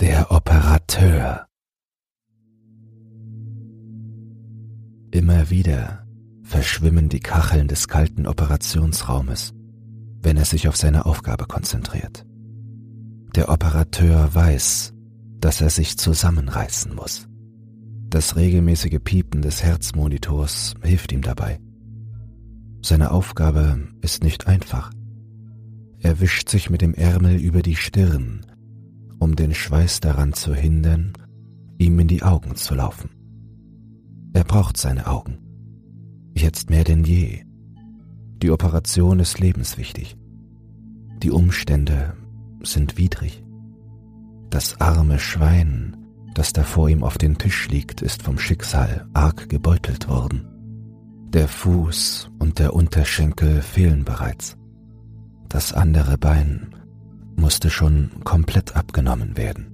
Der Operateur. Immer wieder verschwimmen die Kacheln des kalten Operationsraumes, wenn er sich auf seine Aufgabe konzentriert. Der Operateur weiß, dass er sich zusammenreißen muss. Das regelmäßige Piepen des Herzmonitors hilft ihm dabei. Seine Aufgabe ist nicht einfach. Er wischt sich mit dem Ärmel über die Stirn, um den Schweiß daran zu hindern, ihm in die Augen zu laufen. Er braucht seine Augen. Jetzt mehr denn je. Die Operation ist lebenswichtig. Die Umstände sind widrig. Das arme Schwein, das da vor ihm auf den Tisch liegt, ist vom Schicksal arg gebeutelt worden. Der Fuß und der Unterschenkel fehlen bereits. Das andere Bein musste schon komplett abgenommen werden.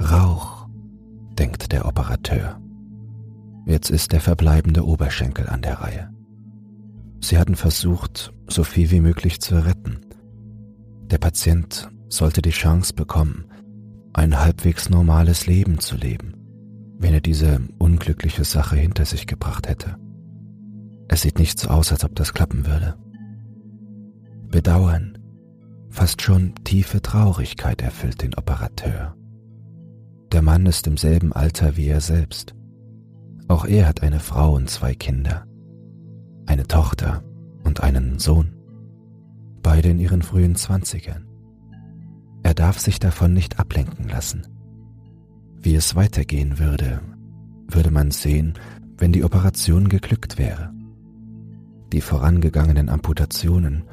Rauch, denkt der Operateur. Jetzt ist der verbleibende Oberschenkel an der Reihe. Sie hatten versucht, so viel wie möglich zu retten. Der Patient sollte die Chance bekommen, ein halbwegs normales Leben zu leben, wenn er diese unglückliche Sache hinter sich gebracht hätte. Es sieht nicht so aus, als ob das klappen würde. Bedauern, fast schon tiefe Traurigkeit erfüllt den Operateur. Der Mann ist im selben Alter wie er selbst. Auch er hat eine Frau und zwei Kinder, eine Tochter und einen Sohn, beide in ihren frühen Zwanzigern. Er darf sich davon nicht ablenken lassen. Wie es weitergehen würde, würde man sehen, wenn die Operation geglückt wäre. Die vorangegangenen Amputationen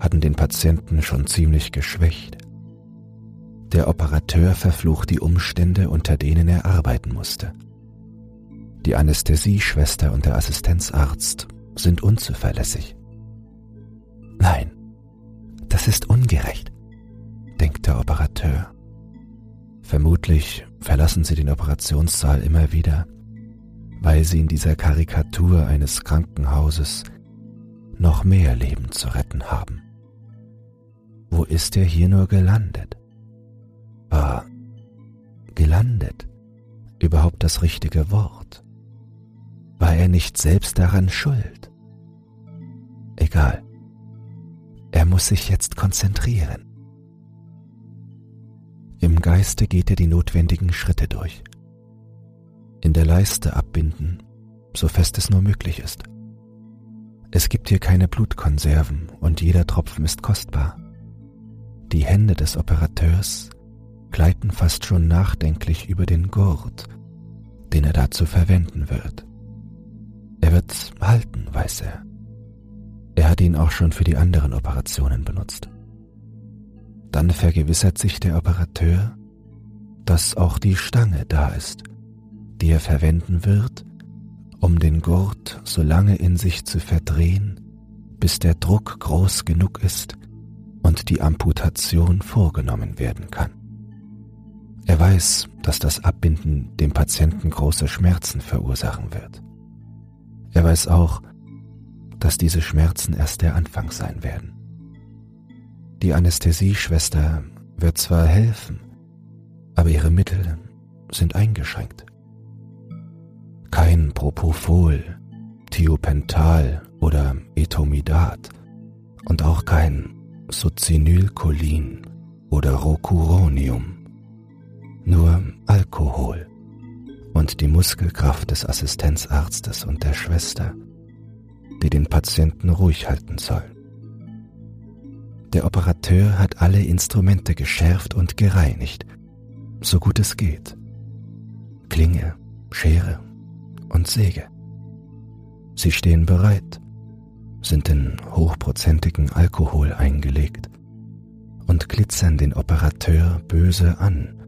hatten den Patienten schon ziemlich geschwächt. Der Operateur verflucht die Umstände, unter denen er arbeiten musste. Die Anästhesieschwester und der Assistenzarzt sind unzuverlässig. Nein, das ist ungerecht, denkt der Operateur. Vermutlich verlassen sie den Operationssaal immer wieder, weil sie in dieser Karikatur eines Krankenhauses noch mehr Leben zu retten haben. Wo ist er hier nur gelandet? War gelandet überhaupt das richtige Wort? War er nicht selbst daran schuld? Egal. Er muss sich jetzt konzentrieren. Im Geiste geht er die notwendigen Schritte durch. In der Leiste abbinden, so fest es nur möglich ist. Es gibt hier keine Blutkonserven und jeder Tropfen ist kostbar. Die Hände des Operateurs gleiten fast schon nachdenklich über den Gurt, den er dazu verwenden wird. Er wird halten, weiß er. Er hat ihn auch schon für die anderen Operationen benutzt. Dann vergewissert sich der Operateur, dass auch die Stange da ist, die er verwenden wird, um den Gurt so lange in sich zu verdrehen, bis der Druck groß genug ist und die Amputation vorgenommen werden kann. Er weiß, dass das Abbinden dem Patienten große Schmerzen verursachen wird. Er weiß auch, dass diese Schmerzen erst der Anfang sein werden. Die Anästhesieschwester wird zwar helfen, aber ihre Mittel sind eingeschränkt. Kein Propofol, Thiopental oder Etomidat und auch kein Succinylcholin oder Rocuronium. Nur Alkohol und die Muskelkraft des Assistenzarztes und der Schwester, die den Patienten ruhig halten sollen. Der Operateur hat alle Instrumente geschärft und gereinigt, so gut es geht. Klinge, Schere und Säge. Sie stehen bereit, sind in hochprozentigen Alkohol eingelegt und glitzern den Operateur böse an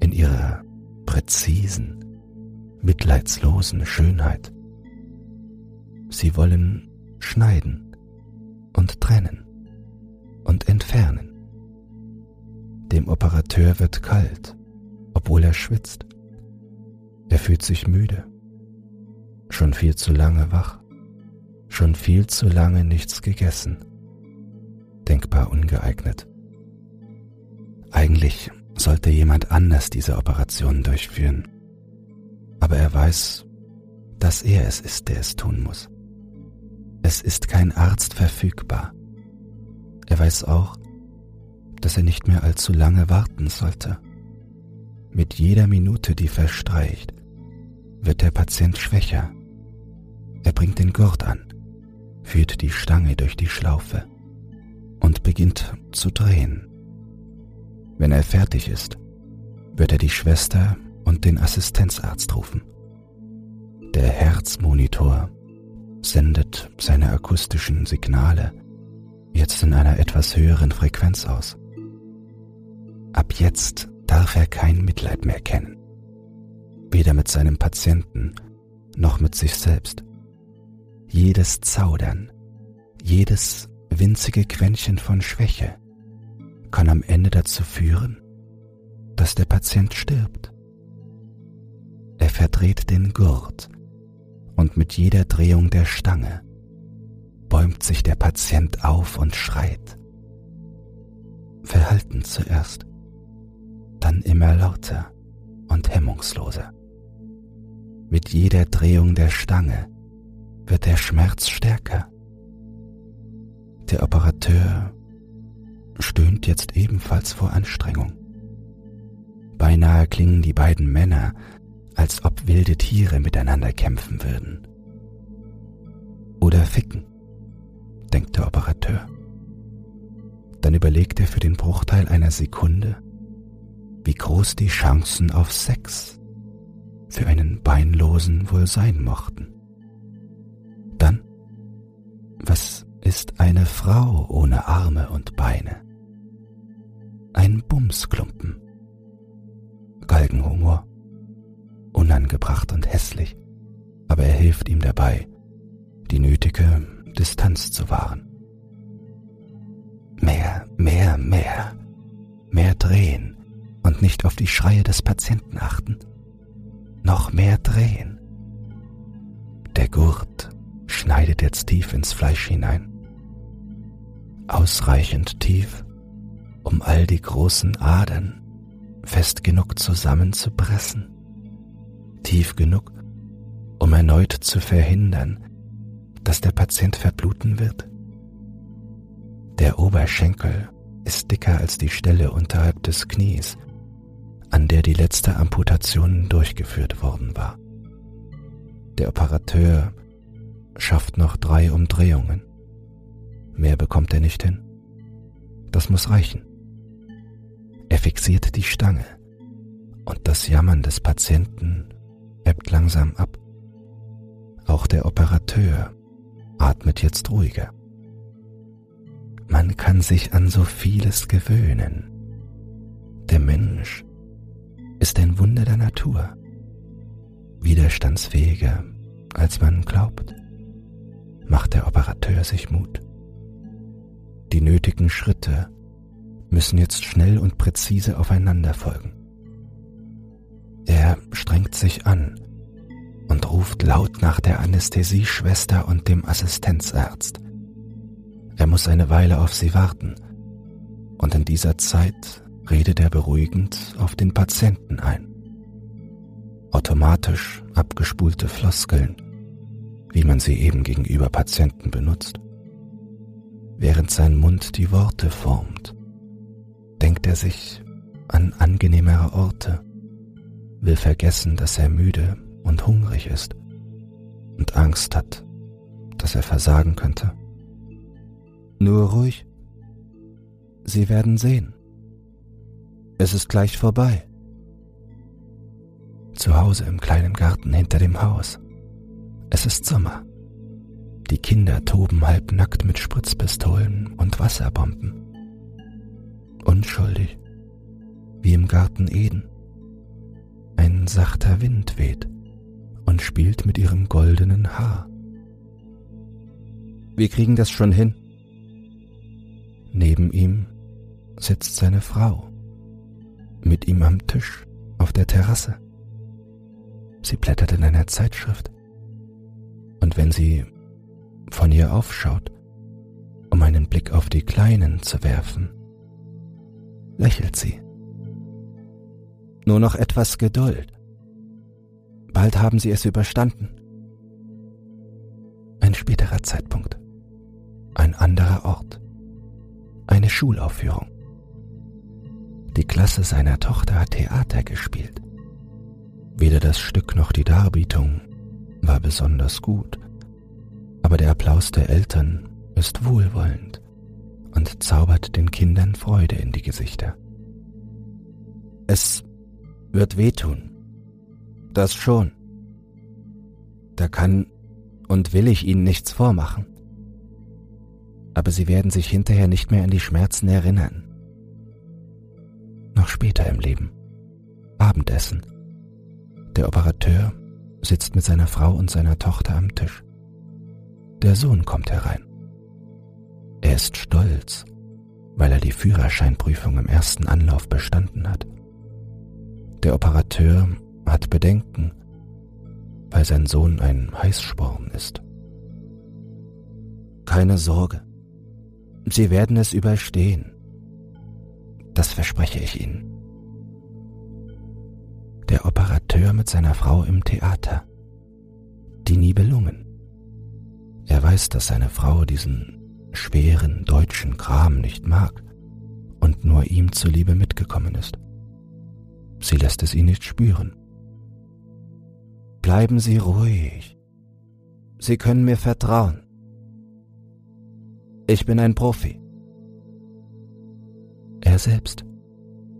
in ihrer präzisen, mitleidslosen Schönheit. Sie wollen schneiden und trennen und entfernen. Dem Operateur wird kalt, obwohl er schwitzt. Er fühlt sich müde, schon viel zu lange wach, schon viel zu lange nichts gegessen, denkbar ungeeignet. Eigentlich sollte jemand anders diese Operation durchführen. Aber er weiß, dass er es ist, der es tun muss. Es ist kein Arzt verfügbar. Er weiß auch, dass er nicht mehr allzu lange warten sollte. Mit jeder Minute, die verstreicht, wird der Patient schwächer. Er bringt den Gurt an, führt die Stange durch die Schlaufe und beginnt zu drehen. Wenn er fertig ist, wird er die Schwester und den Assistenzarzt rufen. Der Herzmonitor sendet seine akustischen Signale jetzt in einer etwas höheren Frequenz aus. Ab jetzt darf er kein Mitleid mehr kennen, weder mit seinem Patienten noch mit sich selbst. Jedes Zaudern, jedes winzige Quäntchen von Schwäche kann am Ende dazu führen, dass der Patient stirbt. Er verdreht den Gurt und mit jeder Drehung der Stange bäumt sich der Patient auf und schreit. Verhalten zuerst, dann immer lauter und hemmungsloser. Mit jeder Drehung der Stange wird der Schmerz stärker. Der Operateur stöhnt jetzt ebenfalls vor Anstrengung. Beinahe klingen die beiden Männer, als ob wilde Tiere miteinander kämpfen würden. Oder ficken, denkt der Operateur. Dann überlegt er für den Bruchteil einer Sekunde, wie groß die Chancen auf Sex für einen Beinlosen wohl sein mochten. Was ist eine Frau ohne Arme und Beine? ein Bumsklumpen. Galgenhumor. Unangebracht und hässlich, aber er hilft ihm dabei, die nötige Distanz zu wahren. Mehr, mehr, mehr. Mehr drehen und nicht auf die Schreie des Patienten achten. Noch mehr drehen. Der Gurt schneidet jetzt tief ins Fleisch hinein. Ausreichend tief, um all die großen Adern fest genug zusammenzupressen, tief genug, um erneut zu verhindern, dass der Patient verbluten wird. Der Oberschenkel ist dicker als die Stelle unterhalb des Knies, an der die letzte Amputation durchgeführt worden war. Der Operateur schafft noch drei Umdrehungen. Mehr bekommt er nicht hin. Das muss reichen. Er fixiert die Stange und das Jammern des Patienten ebbt langsam ab. Auch der Operateur atmet jetzt ruhiger. Man kann sich an so vieles gewöhnen. Der Mensch ist ein Wunder der Natur, widerstandsfähiger als man glaubt, macht der Operateur sich Mut. Die nötigen Schritte müssen jetzt schnell und präzise aufeinander folgen. Er strengt sich an und ruft laut nach der Anästhesieschwester und dem Assistenzarzt. Er muss eine Weile auf sie warten und in dieser Zeit redet er beruhigend auf den Patienten ein. Automatisch abgespulte Floskeln, wie man sie eben gegenüber Patienten benutzt. Während sein Mund die Worte formt, denkt er sich an angenehmere Orte, will vergessen, dass er müde und hungrig ist und Angst hat, dass er versagen könnte. Nur ruhig. Sie werden sehen. Es ist gleich vorbei. Zu Hause im kleinen Garten hinter dem Haus. Es ist Sommer. Die Kinder toben halbnackt mit Spritzpistolen und Wasserbomben unschuldig, wie im Garten Eden. Ein sachter Wind weht und spielt mit ihrem goldenen Haar. Wir kriegen das schon hin. Neben ihm sitzt seine Frau, mit ihm am Tisch auf der Terrasse. Sie blättert in einer Zeitschrift. Und wenn sie von ihr aufschaut, um einen Blick auf die Kleinen zu werfen, lächelt sie Nur noch etwas Geduld. Bald haben Sie es überstanden. Ein späterer Zeitpunkt. Ein anderer Ort. Eine Schulaufführung. Die Klasse seiner Tochter hat Theater gespielt. Weder das Stück noch die Darbietung war besonders gut, aber der Applaus der Eltern ist wohlwollend und zaubert den Kindern Freude in die Gesichter. Es wird wehtun. Das schon. Da kann und will ich Ihnen nichts vormachen. Aber Sie werden sich hinterher nicht mehr an die Schmerzen erinnern. Noch später im Leben. Abendessen. Der Operateur sitzt mit seiner Frau und seiner Tochter am Tisch. Der Sohn kommt herein. Er ist stolz, weil er die Führerscheinprüfung im ersten Anlauf bestanden hat. Der Operateur hat Bedenken, weil sein Sohn ein Heißsporn ist. Keine Sorge, Sie werden es überstehen. Das verspreche ich Ihnen. Der Operateur mit seiner Frau im Theater. Die Nibelungen. Er weiß, dass seine Frau diesen schweren deutschen Kram nicht mag und nur ihm zuliebe mitgekommen ist. Sie lässt es ihn nicht spüren. Bleiben Sie ruhig. Sie können mir vertrauen. Ich bin ein Profi. Er selbst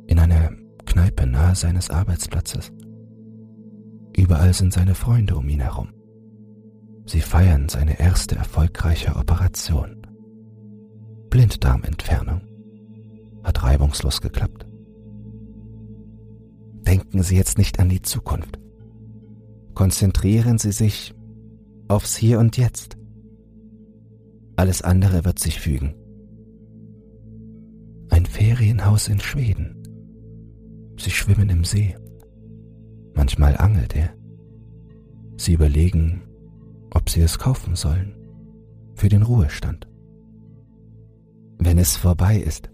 in einer Kneipe nahe seines Arbeitsplatzes. Überall sind seine Freunde um ihn herum. Sie feiern seine erste erfolgreiche Operation. Blinddarmentfernung. Hat reibungslos geklappt. Denken Sie jetzt nicht an die Zukunft. Konzentrieren Sie sich aufs Hier und Jetzt. Alles andere wird sich fügen. Ein Ferienhaus in Schweden. Sie schwimmen im See. Manchmal angelt er. Sie überlegen, ob sie es kaufen sollen. Für den Ruhestand. Wenn es vorbei ist,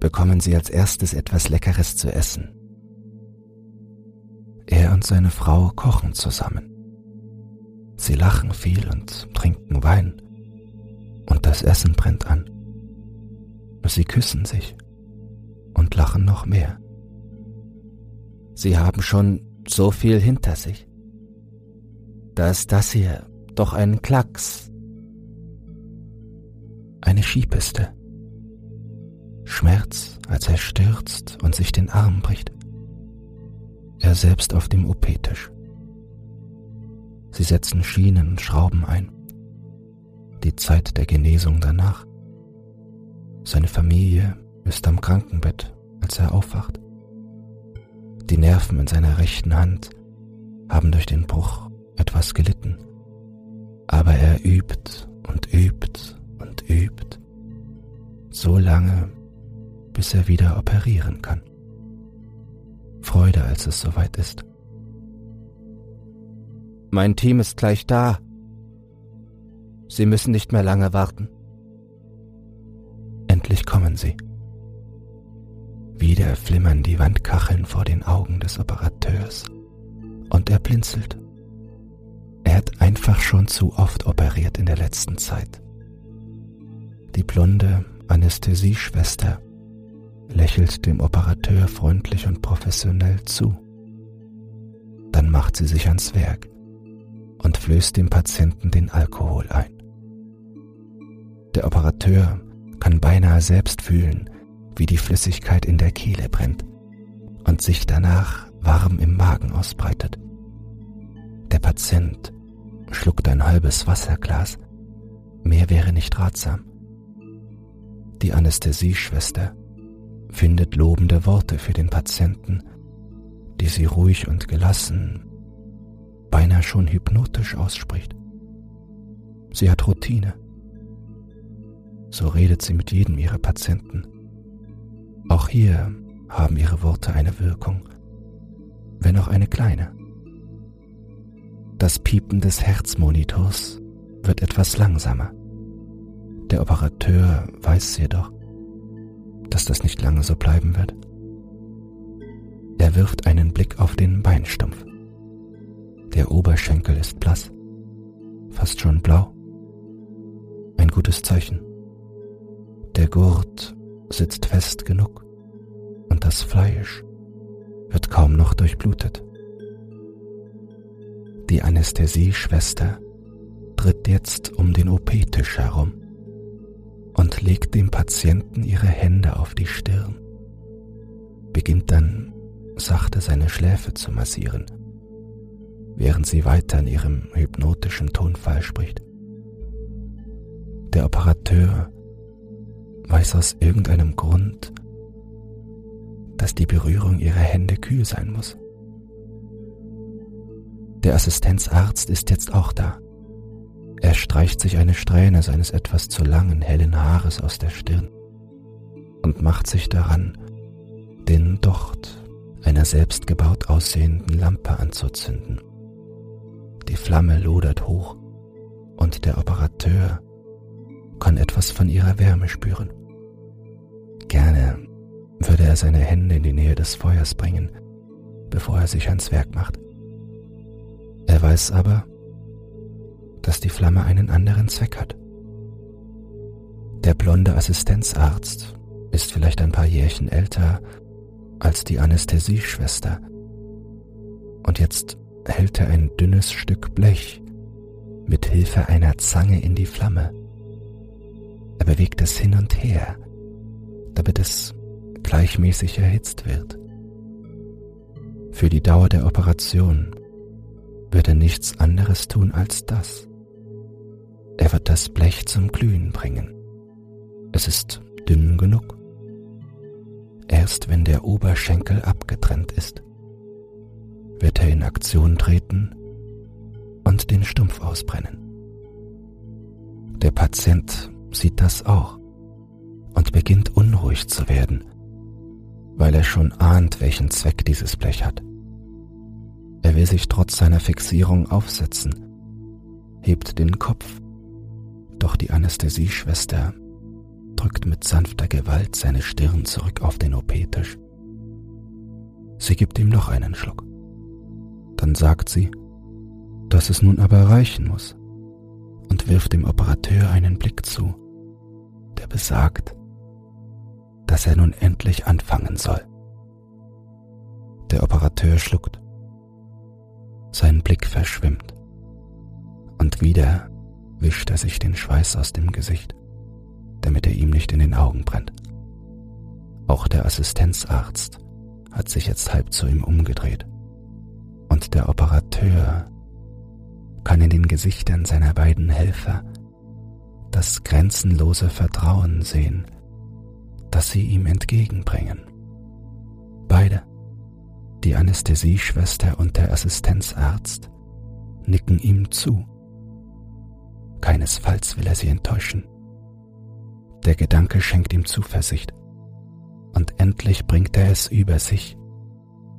bekommen sie als erstes etwas Leckeres zu essen. Er und seine Frau kochen zusammen. Sie lachen viel und trinken Wein. Und das Essen brennt an. Sie küssen sich und lachen noch mehr. Sie haben schon so viel hinter sich. Da ist das hier doch ein Klacks. Eine Skipiste. Schmerz, als er stürzt und sich den Arm bricht er selbst auf dem OP-Tisch. Sie setzen Schienen und Schrauben ein. Die Zeit der Genesung danach. Seine Familie ist am Krankenbett, als er aufwacht. Die Nerven in seiner rechten Hand haben durch den Bruch etwas gelitten. Aber er übt und übt und übt, so lange, bis er wieder operieren kann. Freude, als es soweit ist. Mein Team ist gleich da. Sie müssen nicht mehr lange warten. Endlich kommen sie. Wieder flimmern die Wandkacheln vor den Augen des Operateurs und er blinzelt. Er hat einfach schon zu oft operiert in der letzten Zeit. Die blonde Anästhesieschwester lächelt dem Operateur freundlich und professionell zu. Dann macht sie sich ans Werk und flößt dem Patienten den Alkohol ein. Der Operateur kann beinahe selbst fühlen, wie die Flüssigkeit in der Kehle brennt und sich danach warm im Magen ausbreitet. Der Patient schluckt ein halbes Wasserglas, mehr wäre nicht ratsam. Die Anästhesieschwester findet lobende Worte für den Patienten, die sie ruhig und gelassen, beinahe schon hypnotisch ausspricht. Sie hat Routine. So redet sie mit jedem ihrer Patienten. Auch hier haben ihre Worte eine Wirkung, wenn auch eine kleine. Das Piepen des Herzmonitors wird etwas langsamer. Der Operateur weiß jedoch, dass das nicht lange so bleiben wird. Er wirft einen Blick auf den Beinstumpf. Der Oberschenkel ist blass, fast schon blau. Ein gutes Zeichen. Der Gurt sitzt fest genug und das Fleisch wird kaum noch durchblutet. Die Anästhesieschwester tritt jetzt um den OP-Tisch herum und legt dem Patienten ihre Hände auf die Stirn, beginnt dann sachte seine Schläfe zu massieren, während sie weiter in ihrem hypnotischen Tonfall spricht. Der Operateur weiß aus irgendeinem Grund, dass die Berührung ihrer Hände kühl sein muss. Der Assistenzarzt ist jetzt auch da. Er streicht sich eine Strähne seines etwas zu langen, hellen Haares aus der Stirn und macht sich daran, den Docht einer selbstgebaut aussehenden Lampe anzuzünden. Die Flamme lodert hoch und der Operateur kann etwas von ihrer Wärme spüren. Gerne würde er seine Hände in die Nähe des Feuers bringen, bevor er sich ans Werk macht. Er weiß aber, dass die Flamme einen anderen Zweck hat. Der blonde Assistenzarzt ist vielleicht ein paar Jährchen älter als die Anästhesieschwester und jetzt hält er ein dünnes Stück Blech mit Hilfe einer Zange in die Flamme. Er bewegt es hin und her, damit es gleichmäßig erhitzt wird. Für die Dauer der Operation wird er nichts anderes tun als das. Er wird das Blech zum Glühen bringen. Es ist dünn genug. Erst wenn der Oberschenkel abgetrennt ist, wird er in Aktion treten und den Stumpf ausbrennen. Der Patient sieht das auch und beginnt unruhig zu werden, weil er schon ahnt, welchen Zweck dieses Blech hat. Er will sich trotz seiner Fixierung aufsetzen, hebt den Kopf, doch die Anästhesieschwester drückt mit sanfter Gewalt seine Stirn zurück auf den OP-Tisch. Sie gibt ihm noch einen Schluck. Dann sagt sie, dass es nun aber reichen muss und wirft dem Operateur einen Blick zu, der besagt, dass er nun endlich anfangen soll. Der Operateur schluckt. Sein Blick verschwimmt. Und wieder wischt er sich den Schweiß aus dem Gesicht, damit er ihm nicht in den Augen brennt. Auch der Assistenzarzt hat sich jetzt halb zu ihm umgedreht. Und der Operateur kann in den Gesichtern seiner beiden Helfer das grenzenlose Vertrauen sehen, das sie ihm entgegenbringen. Beide, die Anästhesieschwester und der Assistenzarzt, nicken ihm zu. Keinesfalls will er sie enttäuschen. Der Gedanke schenkt ihm Zuversicht, und endlich bringt er es über sich,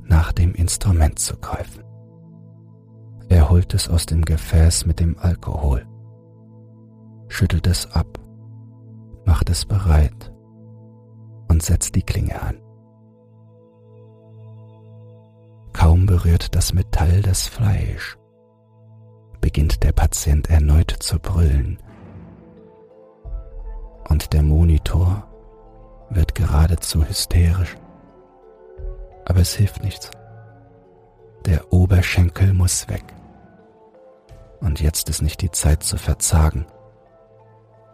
nach dem Instrument zu greifen. Er holt es aus dem Gefäß mit dem Alkohol, schüttelt es ab, macht es bereit und setzt die Klinge an. Kaum berührt das Metall das Fleisch, beginnt der Patient erneut zu brüllen und der Monitor wird geradezu hysterisch. Aber es hilft nichts. Der Oberschenkel muss weg. Und jetzt ist nicht die Zeit zu verzagen.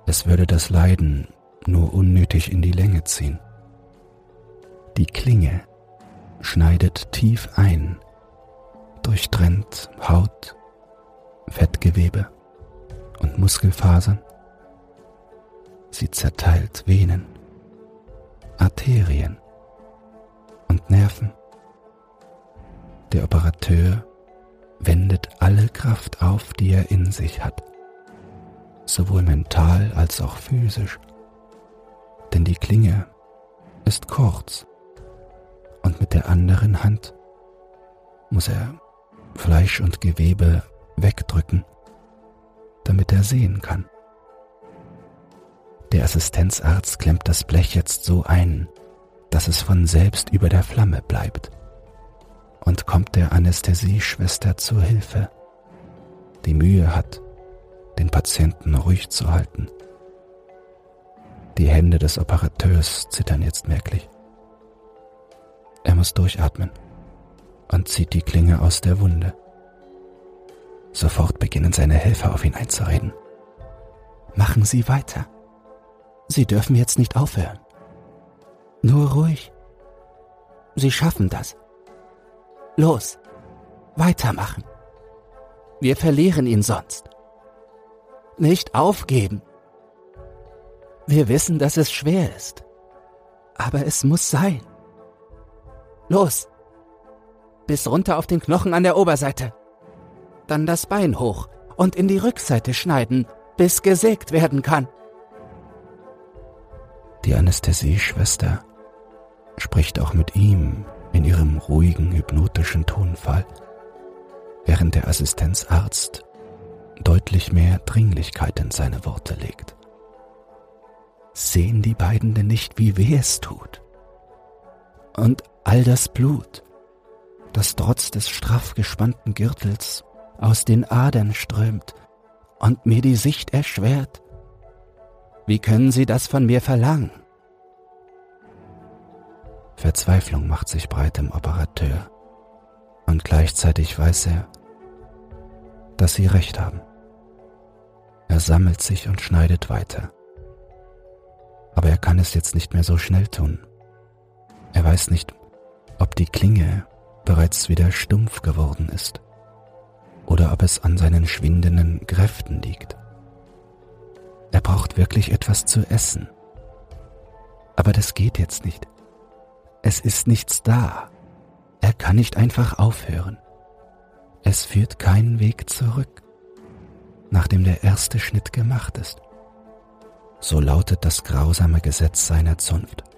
Es würde das Leiden nur unnötig in die Länge ziehen. Die Klinge schneidet tief ein, durchtrennt Haut, Fettgewebe und Muskelfasern. Sie zerteilt Venen, Arterien und Nerven. Der Operateur wendet alle Kraft auf, die er in sich hat, sowohl mental als auch physisch. Denn die Klinge ist kurz und mit der anderen Hand muss er Fleisch und Gewebe wegdrücken, damit er sehen kann. Der Assistenzarzt klemmt das Blech jetzt so ein, dass es von selbst über der Flamme bleibt eilt der Anästhesieschwester zu Hilfe, die Mühe hat, den Patienten ruhig zu halten. Die Hände des Operateurs zittern jetzt merklich. Er muss durchatmen und zieht die Klinge aus der Wunde. Sofort beginnen seine Helfer auf ihn einzureden. Machen Sie weiter. Sie dürfen jetzt nicht aufhören. Nur ruhig. Sie schaffen das. Los, weitermachen. Wir verlieren ihn sonst. Nicht aufgeben. Wir wissen, dass es schwer ist. Aber es muss sein. Los. Bis runter auf den Knochen an der Oberseite. Dann das Bein hoch und in die Rückseite schneiden, bis gesägt werden kann. Die Anästhesieschwester spricht auch mit ihm in ihrem ruhigen, hypnotischen Tonfall, während der Assistenzarzt deutlich mehr Dringlichkeit in seine Worte legt. Sehen die beiden denn nicht, wie weh es tut? Und all das Blut, das trotz des straff gespannten Gürtels aus den Adern strömt und mir die Sicht erschwert. Wie können Sie das von mir verlangen? Verzweiflung macht sich breit im Operateur und gleichzeitig weiß er, dass sie recht haben. Er sammelt sich und schneidet weiter. Aber er kann es jetzt nicht mehr so schnell tun. Er weiß nicht, ob die Klinge bereits wieder stumpf geworden ist oder ob es an seinen schwindenden Kräften liegt. Er braucht wirklich etwas zu essen. Aber das geht jetzt nicht. Es ist nichts da. Er kann nicht einfach aufhören. Es führt keinen Weg zurück, nachdem der erste Schnitt gemacht ist. So lautet das grausame Gesetz seiner Zunft.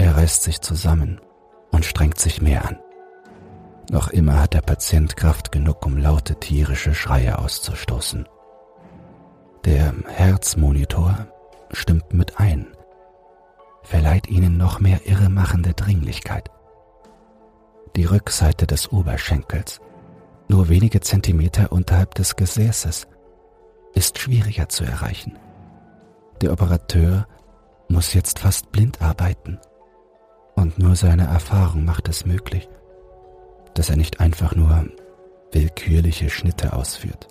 Er reißt sich zusammen und strengt sich mehr an. Noch immer hat der Patient Kraft genug, um laute tierische Schreie auszustoßen. Der Herzmonitor stimmt mit ein, verleiht ihnen noch mehr irremachende Dringlichkeit. Die Rückseite des Oberschenkels, nur wenige Zentimeter unterhalb des Gesäßes, ist schwieriger zu erreichen. Der Operateur muss jetzt fast blind arbeiten und nur seine Erfahrung macht es möglich, dass er nicht einfach nur willkürliche Schnitte ausführt,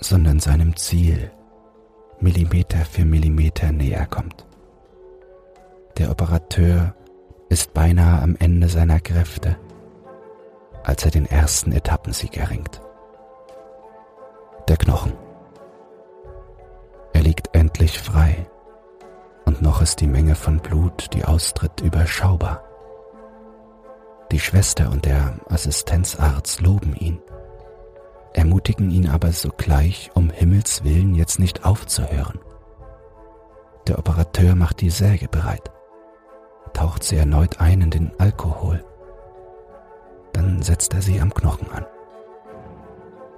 sondern seinem Ziel Millimeter für Millimeter näher kommt. Der Operateur ist beinahe am Ende seiner Kräfte, als er den ersten Etappensieg erringt. Der Knochen. Er liegt endlich frei und noch ist die Menge von Blut, die austritt, überschaubar. Die Schwester und der Assistenzarzt loben ihn, ermutigen ihn aber sogleich, um Himmels willen jetzt nicht aufzuhören. Der Operateur macht die Säge bereit, taucht sie erneut ein in den Alkohol. Dann setzt er sie am Knochen an.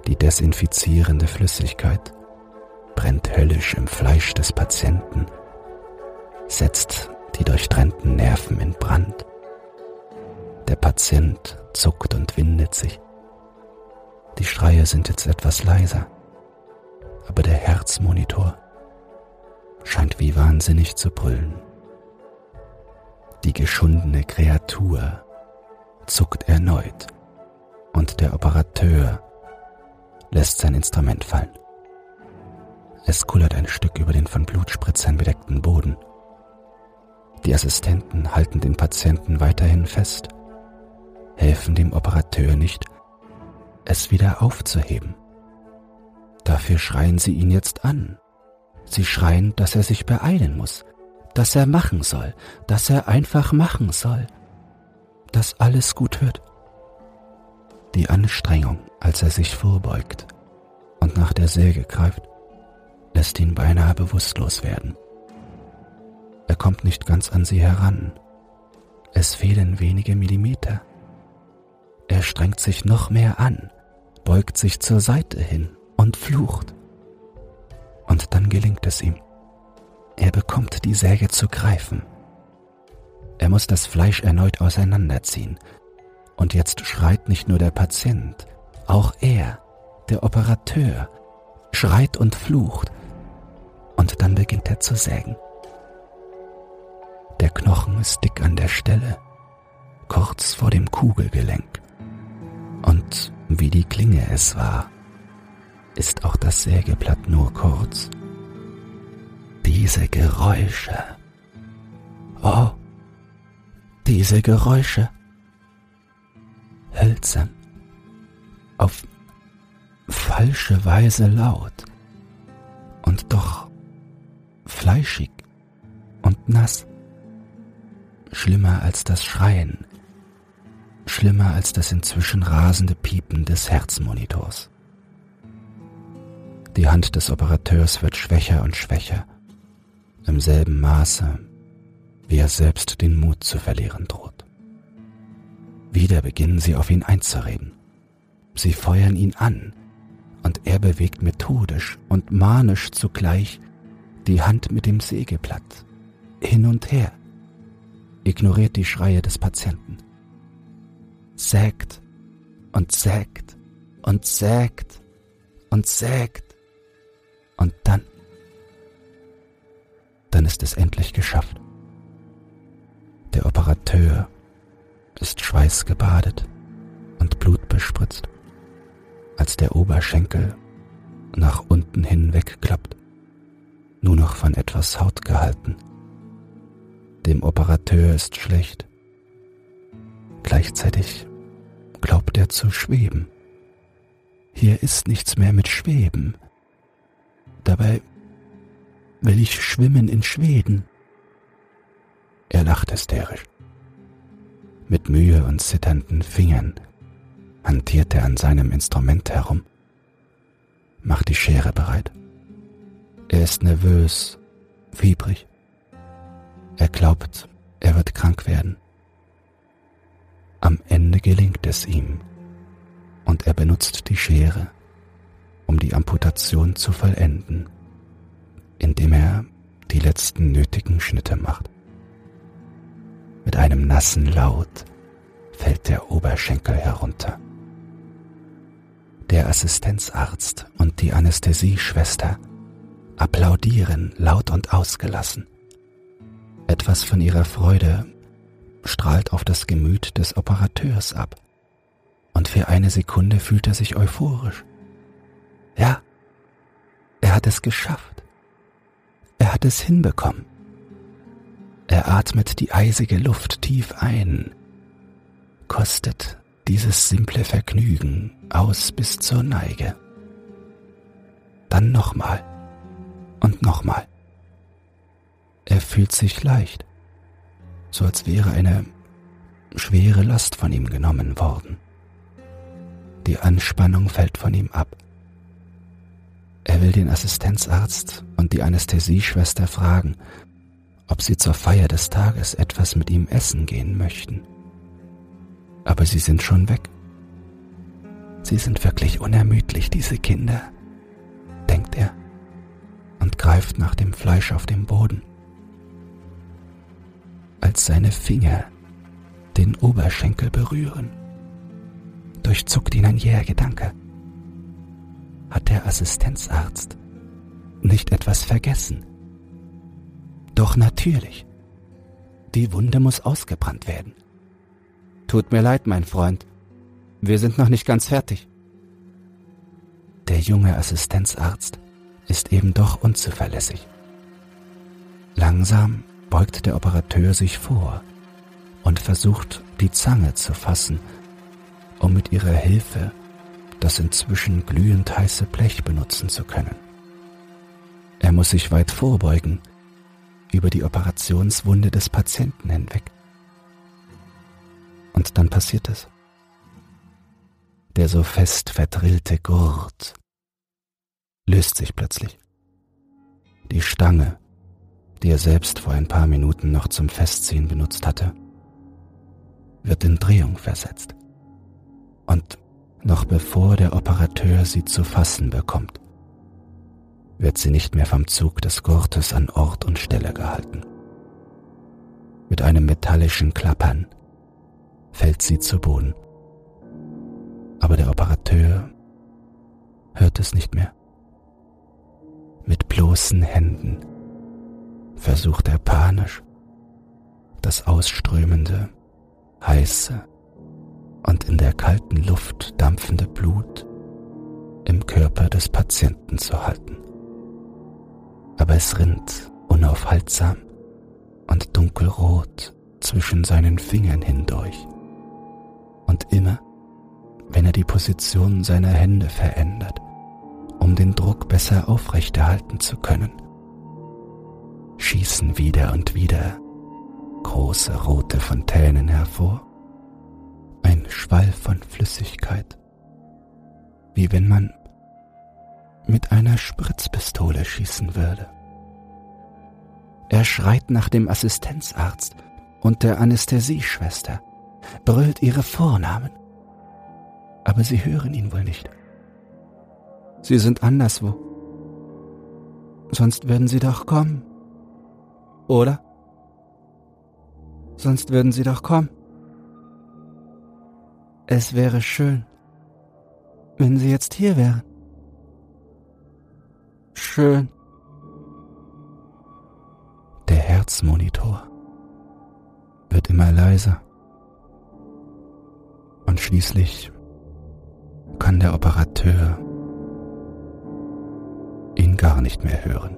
Die desinfizierende Flüssigkeit brennt höllisch im Fleisch des Patienten, setzt die durchtrennten Nerven in Brand. Der Patient zuckt und windet sich. Die Schreie sind jetzt etwas leiser, aber der Herzmonitor scheint wie wahnsinnig zu brüllen. Die geschundene Kreatur zuckt erneut und der Operateur lässt sein Instrument fallen. Es kullert ein Stück über den von Blutspritzern bedeckten Boden. Die Assistenten halten den Patienten weiterhin fest helfen dem Operateur nicht, es wieder aufzuheben. Dafür schreien sie ihn jetzt an. Sie schreien, dass er sich beeilen muss, dass er machen soll, dass er einfach machen soll, dass alles gut wird. Die Anstrengung, als er sich vorbeugt und nach der Säge greift, lässt ihn beinahe bewusstlos werden. Er kommt nicht ganz an sie heran. Es fehlen wenige Millimeter. Er strengt sich noch mehr an, beugt sich zur Seite hin und flucht. Und dann gelingt es ihm. Er bekommt die Säge zu greifen. Er muss das Fleisch erneut auseinanderziehen Und jetzt schreit nicht nur der Patient, auch er, der Operateur, schreit und flucht. Und dann beginnt er zu sägen. Der Knochen ist dick an der Stelle, kurz vor dem Kugelgelenk. Und wie die Klinge es war, ist auch das Sägeblatt nur kurz. Diese Geräusche. Oh, diese Geräusche hölzern, auf falsche Weise laut und doch fleischig und nass, schlimmer als das Schreien, schlimmer als das inzwischen rasende Piepen des Herzmonitors. Die Hand des Operateurs wird schwächer und schwächer, im selben Maße, wie er selbst den Mut zu verlieren droht. Wieder beginnen sie auf ihn einzureden. Sie feuern ihn an, und er bewegt methodisch und manisch zugleich die Hand mit dem Sägeblatt hin und her, ignoriert die Schreie des Patienten, sägt und sägt und sägt und sägt und dann, dann ist es endlich geschafft. Der Operateur ist schweißgebadet und blutbespritzt, als der Oberschenkel nach unten hin wegklappt, nur noch von etwas Haut gehalten. Dem Operateur ist schlecht. Gleichzeitig glaubt er zu schweben. Hier ist nichts mehr mit Schweben. Dabei will ich schwimmen in Schweden. Er lacht hysterisch. Mit Mühe und zitternden Fingern hantiert er an seinem Instrument herum, macht die Schere bereit. Er ist nervös, fiebrig. Er glaubt, er wird krank werden. Am Ende gelingt es ihm und er benutzt die Schere, um die Amputation zu vollenden, indem er die letzten nötigen Schnitte macht. Mit einem nassen Laut fällt der Oberschenkel herunter. Der Assistenzarzt und die Anästhesieschwester applaudieren laut und ausgelassen. Etwas von ihrer Freude strahlt auf das Gemüt des Operateurs ab. Und für eine Sekunde fühlt er sich euphorisch. Ja, er hat es geschafft. Er hat es hinbekommen. Er atmet die eisige Luft tief ein, kostet dieses simple Vergnügen aus bis zur Neige. Dann nochmal und nochmal. Er fühlt sich leicht, so als wäre eine schwere Last von ihm genommen worden. Die Anspannung fällt von ihm ab. Er will den Assistenzarzt und die Anästhesieschwester fragen, ob sie zur Feier des Tages etwas mit ihm essen gehen möchten. Aber sie sind schon weg. Sie sind wirklich unermüdlich, diese Kinder, denkt er und greift nach dem Fleisch auf dem Boden. Als seine Finger den Oberschenkel berühren, durchzuckt ihn ein jäher Gedanke. Hat der Assistenzarzt nicht etwas vergessen? Doch natürlich. Die Wunde muss ausgebrannt werden. Tut mir leid, mein Freund. Wir sind noch nicht ganz fertig. Der junge Assistenzarzt ist eben doch unzuverlässig. Langsam beugt der Operateur sich vor und versucht, die Zange zu fassen, um mit ihrer Hilfe das inzwischen glühend heiße Blech benutzen zu können. Er muss sich weit vorbeugen, über die Operationswunde des Patienten hinweg. Und dann passiert es. Der so fest verdrillte Gurt löst sich plötzlich. Die Stange, die er selbst vor ein paar Minuten noch zum Festziehen benutzt hatte, wird in Drehung versetzt. Und noch bevor der Operateur sie zu fassen bekommt, wird sie nicht mehr vom Zug des Gurtes an Ort und Stelle gehalten. Mit einem metallischen Klappern fällt sie zu Boden Aber der Operateur hört es nicht mehr. Mit bloßen Händen versucht er panisch, das ausströmende, heiße und in der kalten Luft dampfende Blut im Körper des Patienten zu halten. Aber es rinnt unaufhaltsam und dunkelrot zwischen seinen Fingern hindurch. Und immer, wenn er die Position seiner Hände verändert, um den Druck besser aufrechterhalten zu können, schießen wieder und wieder große rote Fontänen hervor, ein Schwall von Flüssigkeit, wie wenn man mit einer Spritzpistole schießen würde. Er schreit nach dem Assistenzarzt und der Anästhesieschwester, brüllt ihre Vornamen, aber sie hören ihn wohl nicht. Sie sind anderswo. Sonst würden sie doch kommen. Oder? Sonst würden sie doch kommen. Es wäre schön, wenn sie jetzt hier wären. Schön. Der Herzmonitor wird immer leiser. Und schließlich kann der Operateur ihn gar nicht mehr hören.